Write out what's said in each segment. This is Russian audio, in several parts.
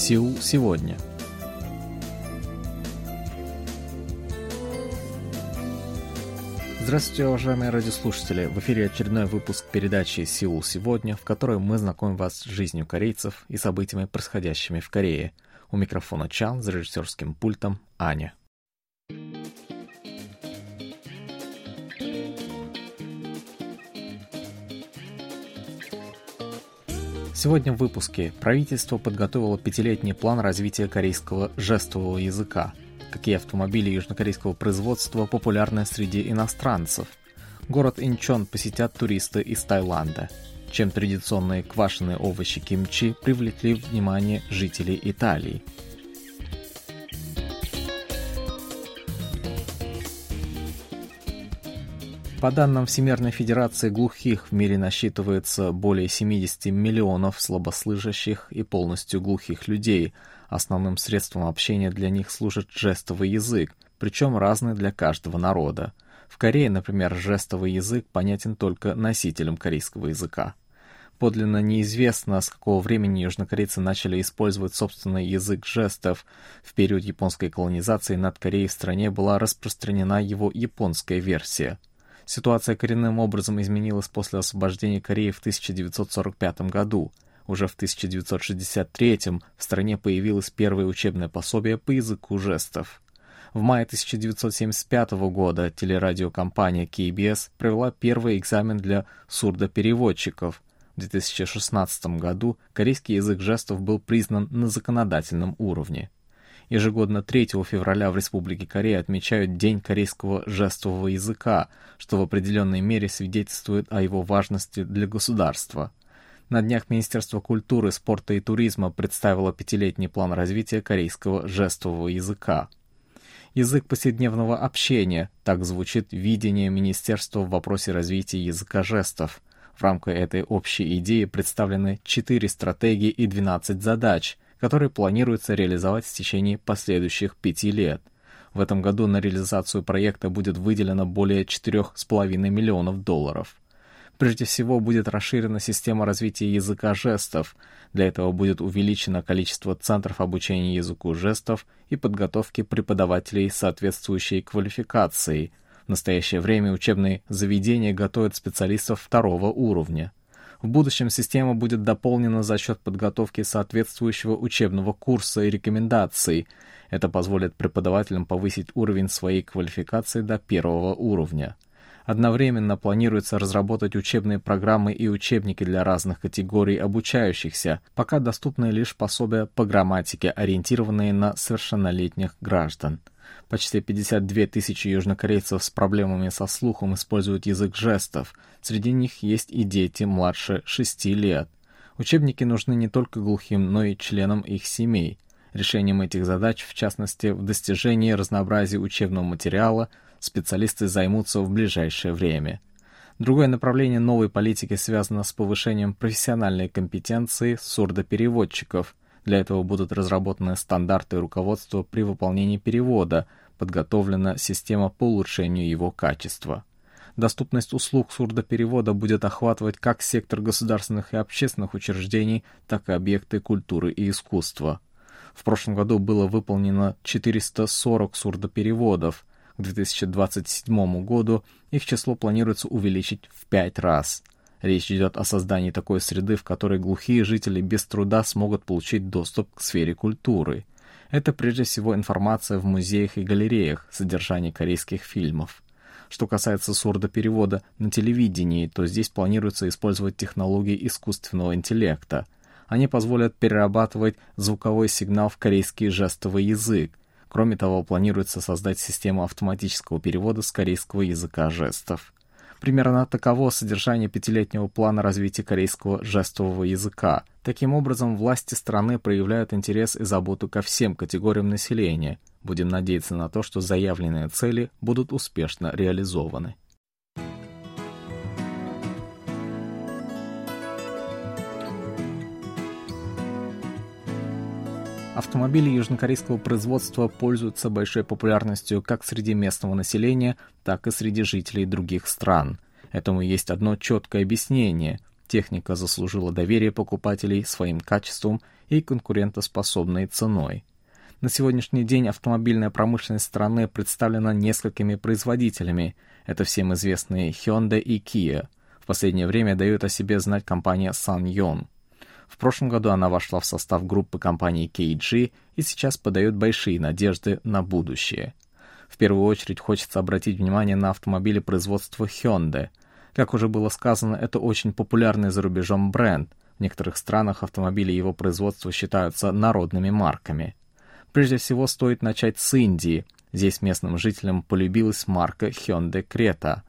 Сеул сегодня. Здравствуйте, уважаемые радиослушатели! В эфире очередной выпуск передачи «Сеул сегодня», в которой мы знакомим вас с жизнью корейцев и событиями, происходящими в Корее. У микрофона Чан, за режиссерским пультом Аня. Сегодня в выпуске правительство подготовило пятилетний план развития корейского жестового языка. Какие автомобили южнокорейского производства популярны среди иностранцев? Город Инчон посетят туристы из Таиланда. Чем традиционные квашеные овощи кимчи привлекли внимание жителей Италии – По данным Всемирной Федерации глухих, в мире насчитывается более 70 миллионов слабослышащих и полностью глухих людей. Основным средством общения для них служит жестовый язык, причем разный для каждого народа. В Корее, например, жестовый язык понятен только носителям корейского языка. Подлинно неизвестно, с какого времени южнокорейцы начали использовать собственный язык жестов. В период японской колонизации над Кореей в стране была распространена его японская версия – Ситуация коренным образом изменилась после освобождения Кореи в 1945 году. Уже в 1963 в стране появилось первое учебное пособие по языку жестов. В мае 1975 года телерадиокомпания KBS провела первый экзамен для сурдопереводчиков. В 2016 году корейский язык жестов был признан на законодательном уровне. Ежегодно 3 февраля в Республике Корея отмечают День корейского жестового языка, что в определенной мере свидетельствует о его важности для государства. На днях Министерство культуры, спорта и туризма представило пятилетний план развития корейского жестового языка. Язык повседневного общения – так звучит видение Министерства в вопросе развития языка жестов. В рамках этой общей идеи представлены четыре стратегии и 12 задач – который планируется реализовать в течение последующих пяти лет. В этом году на реализацию проекта будет выделено более 4,5 миллионов долларов. Прежде всего будет расширена система развития языка жестов. Для этого будет увеличено количество центров обучения языку жестов и подготовки преподавателей соответствующей квалификации. В настоящее время учебные заведения готовят специалистов второго уровня. В будущем система будет дополнена за счет подготовки соответствующего учебного курса и рекомендаций. Это позволит преподавателям повысить уровень своей квалификации до первого уровня. Одновременно планируется разработать учебные программы и учебники для разных категорий обучающихся, пока доступны лишь пособия по грамматике, ориентированные на совершеннолетних граждан. Почти 52 тысячи южнокорейцев с проблемами со слухом используют язык жестов. Среди них есть и дети младше 6 лет. Учебники нужны не только глухим, но и членам их семей. Решением этих задач, в частности, в достижении разнообразия учебного материала, специалисты займутся в ближайшее время. Другое направление новой политики связано с повышением профессиональной компетенции сурдопереводчиков – для этого будут разработаны стандарты руководства при выполнении перевода, подготовлена система по улучшению его качества. Доступность услуг сурдоперевода будет охватывать как сектор государственных и общественных учреждений, так и объекты культуры и искусства. В прошлом году было выполнено 440 сурдопереводов. К 2027 году их число планируется увеличить в пять раз – Речь идет о создании такой среды, в которой глухие жители без труда смогут получить доступ к сфере культуры. Это прежде всего информация в музеях и галереях, содержание корейских фильмов. Что касается сурдоперевода на телевидении, то здесь планируется использовать технологии искусственного интеллекта. Они позволят перерабатывать звуковой сигнал в корейский жестовый язык. Кроме того, планируется создать систему автоматического перевода с корейского языка жестов. Примерно таково содержание пятилетнего плана развития корейского жестового языка. Таким образом, власти страны проявляют интерес и заботу ко всем категориям населения. Будем надеяться на то, что заявленные цели будут успешно реализованы. Автомобили южнокорейского производства пользуются большой популярностью как среди местного населения, так и среди жителей других стран. Этому есть одно четкое объяснение. техника заслужила доверие покупателей своим качеством и конкурентоспособной ценой. На сегодняшний день автомобильная промышленность страны представлена несколькими производителями. Это всем известные Hyundai и Kia. В последнее время дает о себе знать компания SsangYong. В прошлом году она вошла в состав группы компаний KG и сейчас подает большие надежды на будущее. В первую очередь хочется обратить внимание на автомобили производства Hyundai. Как уже было сказано, это очень популярный за рубежом бренд. В некоторых странах автомобили его производства считаются народными марками. Прежде всего стоит начать с Индии. Здесь местным жителям полюбилась марка Hyundai Creta,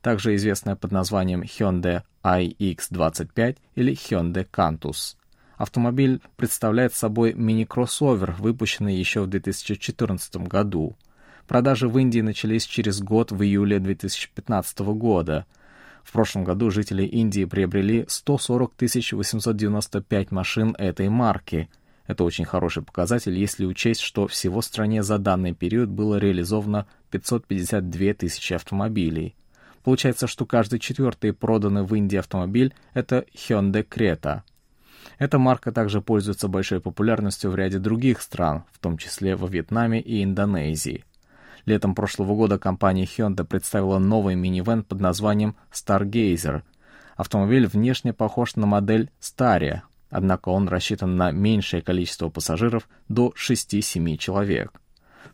также известная под названием Hyundai iX25 или Hyundai Cantus. Автомобиль представляет собой мини-кроссовер, выпущенный еще в 2014 году. Продажи в Индии начались через год в июле 2015 года. В прошлом году жители Индии приобрели 140 895 машин этой марки – это очень хороший показатель, если учесть, что всего в стране за данный период было реализовано 552 тысячи автомобилей. Получается, что каждый четвертый проданный в Индии автомобиль — это Hyundai Creta. Эта марка также пользуется большой популярностью в ряде других стран, в том числе во Вьетнаме и Индонезии. Летом прошлого года компания Hyundai представила новый минивэн под названием Stargazer. Автомобиль внешне похож на модель Staria, однако он рассчитан на меньшее количество пассажиров до 6-7 человек.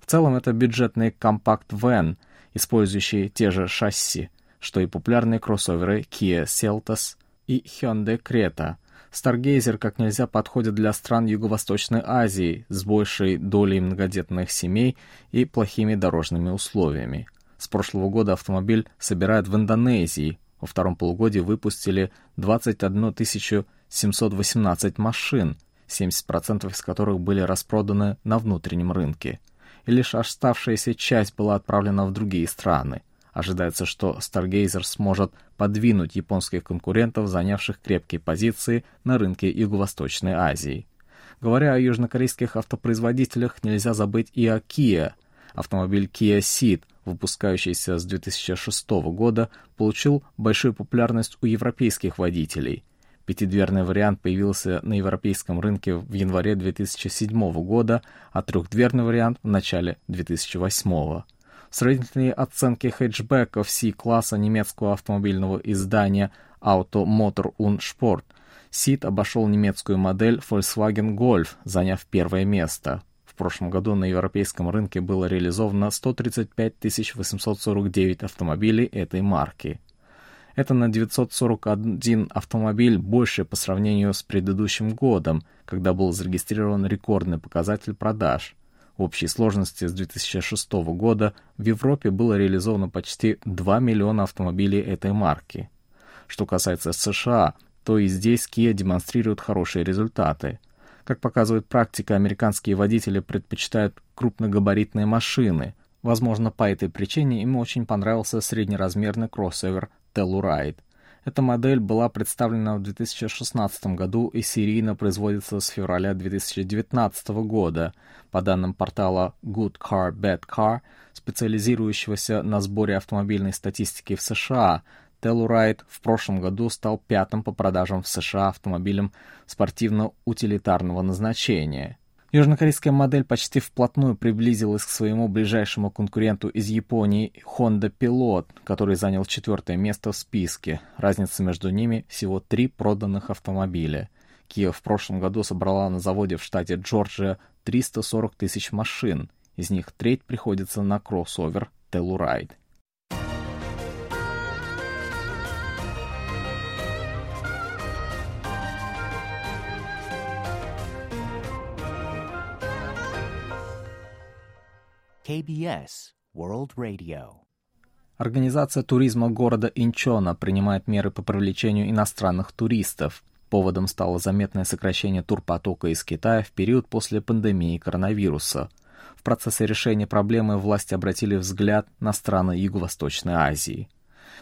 В целом это бюджетный компакт-вэн, использующий те же шасси, что и популярные кроссоверы Kia Seltos и Hyundai Creta. Stargazer как нельзя подходит для стран Юго-Восточной Азии с большей долей многодетных семей и плохими дорожными условиями. С прошлого года автомобиль собирают в Индонезии. Во втором полугодии выпустили 21 тысячу 718 машин, 70% из которых были распроданы на внутреннем рынке. И лишь оставшаяся часть была отправлена в другие страны. Ожидается, что Stargazer сможет подвинуть японских конкурентов, занявших крепкие позиции на рынке Юго-Восточной Азии. Говоря о южнокорейских автопроизводителях, нельзя забыть и о Kia. Автомобиль Kia Ceed, выпускающийся с 2006 года, получил большую популярность у европейских водителей – Пятидверный вариант появился на европейском рынке в январе 2007 года, а трехдверный вариант в начале 2008. Сравнительные оценки хэтчбеков C-класса немецкого автомобильного издания Auto Motor und Sport Сид обошел немецкую модель Volkswagen Golf, заняв первое место. В прошлом году на европейском рынке было реализовано 135 849 автомобилей этой марки. Это на 941 автомобиль больше по сравнению с предыдущим годом, когда был зарегистрирован рекордный показатель продаж. В общей сложности с 2006 года в Европе было реализовано почти 2 миллиона автомобилей этой марки. Что касается США, то и здесь Kia демонстрирует хорошие результаты. Как показывает практика, американские водители предпочитают крупногабаритные машины. Возможно, по этой причине им очень понравился среднеразмерный кроссовер Telluride. Эта модель была представлена в 2016 году и серийно производится с февраля 2019 года. По данным портала Good Car Bad Car, специализирующегося на сборе автомобильной статистики в США, Telluride в прошлом году стал пятым по продажам в США автомобилем спортивно-утилитарного назначения – Южнокорейская модель почти вплотную приблизилась к своему ближайшему конкуренту из Японии Honda Pilot, который занял четвертое место в списке. Разница между ними всего три проданных автомобиля. Kia в прошлом году собрала на заводе в штате Джорджия 340 тысяч машин. Из них треть приходится на кроссовер Telluride. KBS World Radio. Организация туризма города Инчона принимает меры по привлечению иностранных туристов. Поводом стало заметное сокращение турпотока из Китая в период после пандемии коронавируса. В процессе решения проблемы власти обратили взгляд на страны Юго-Восточной Азии.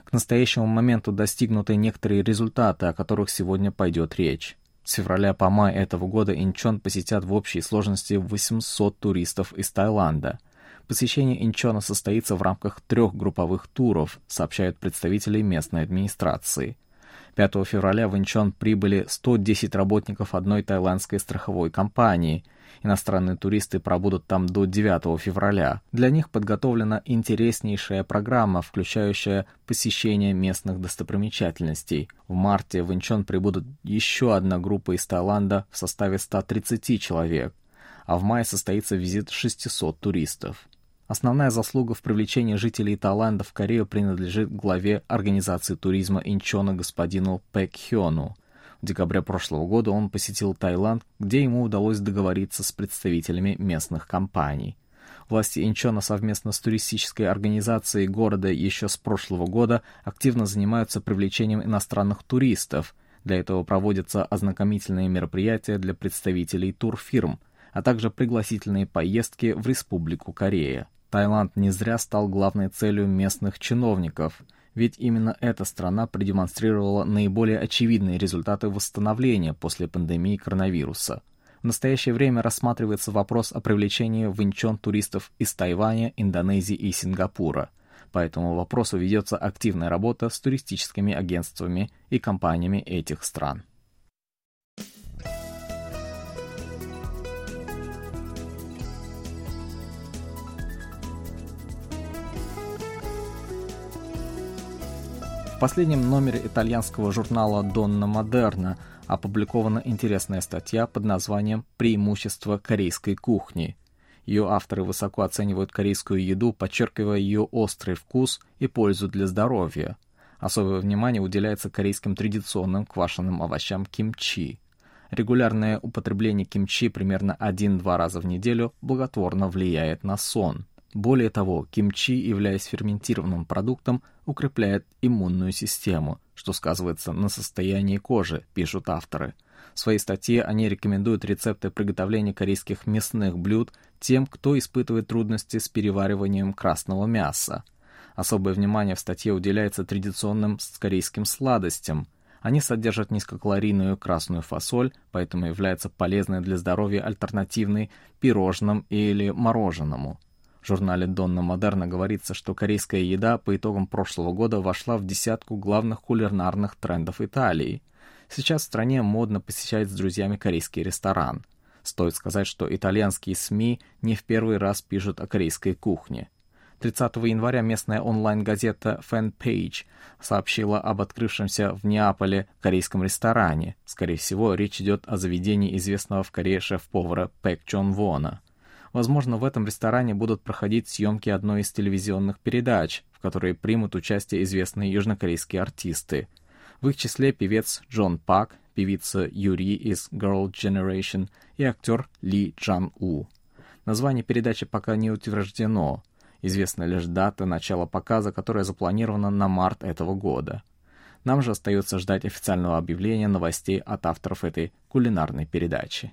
К настоящему моменту достигнуты некоторые результаты, о которых сегодня пойдет речь. С февраля по май этого года Инчон посетят в общей сложности 800 туристов из Таиланда – Посещение Инчона состоится в рамках трех групповых туров, сообщают представители местной администрации. 5 февраля в Инчон прибыли 110 работников одной тайландской страховой компании. Иностранные туристы пробудут там до 9 февраля. Для них подготовлена интереснейшая программа, включающая посещение местных достопримечательностей. В марте в Инчон прибудут еще одна группа из Таиланда в составе 130 человек, а в мае состоится визит 600 туристов. Основная заслуга в привлечении жителей Таиланда в Корею принадлежит главе Организации туризма Инчона господину Пэк Хёну. В декабре прошлого года он посетил Таиланд, где ему удалось договориться с представителями местных компаний. Власти Инчона совместно с туристической организацией города еще с прошлого года активно занимаются привлечением иностранных туристов. Для этого проводятся ознакомительные мероприятия для представителей турфирм, а также пригласительные поездки в Республику Корея. Таиланд не зря стал главной целью местных чиновников, ведь именно эта страна продемонстрировала наиболее очевидные результаты восстановления после пандемии коронавируса. В настоящее время рассматривается вопрос о привлечении в Инчон туристов из Тайваня, Индонезии и Сингапура. По этому вопросу ведется активная работа с туристическими агентствами и компаниями этих стран. Последнем номере итальянского журнала «Донна Модерна» опубликована интересная статья под названием «Преимущества корейской кухни». Ее авторы высоко оценивают корейскую еду, подчеркивая ее острый вкус и пользу для здоровья. Особое внимание уделяется корейским традиционным квашеным овощам кимчи. Регулярное употребление кимчи примерно 1-2 раза в неделю благотворно влияет на сон – более того, кимчи, являясь ферментированным продуктом, укрепляет иммунную систему, что сказывается на состоянии кожи, пишут авторы. В своей статье они рекомендуют рецепты приготовления корейских мясных блюд тем, кто испытывает трудности с перевариванием красного мяса. Особое внимание в статье уделяется традиционным корейским сладостям. Они содержат низкокалорийную красную фасоль, поэтому являются полезной для здоровья альтернативной пирожным или мороженому. В журнале «Донна Модерна» говорится, что корейская еда по итогам прошлого года вошла в десятку главных кулинарных трендов Италии. Сейчас в стране модно посещать с друзьями корейский ресторан. Стоит сказать, что итальянские СМИ не в первый раз пишут о корейской кухне. 30 января местная онлайн-газета Fanpage сообщила об открывшемся в Неаполе корейском ресторане. Скорее всего, речь идет о заведении известного в Корее шеф-повара Пэк Чон Вона – Возможно, в этом ресторане будут проходить съемки одной из телевизионных передач, в которой примут участие известные южнокорейские артисты. В их числе певец Джон Пак, певица Юри из Girl Generation и актер Ли Джан У. Название передачи пока не утверждено. Известна лишь дата начала показа, которая запланирована на март этого года. Нам же остается ждать официального объявления новостей от авторов этой кулинарной передачи.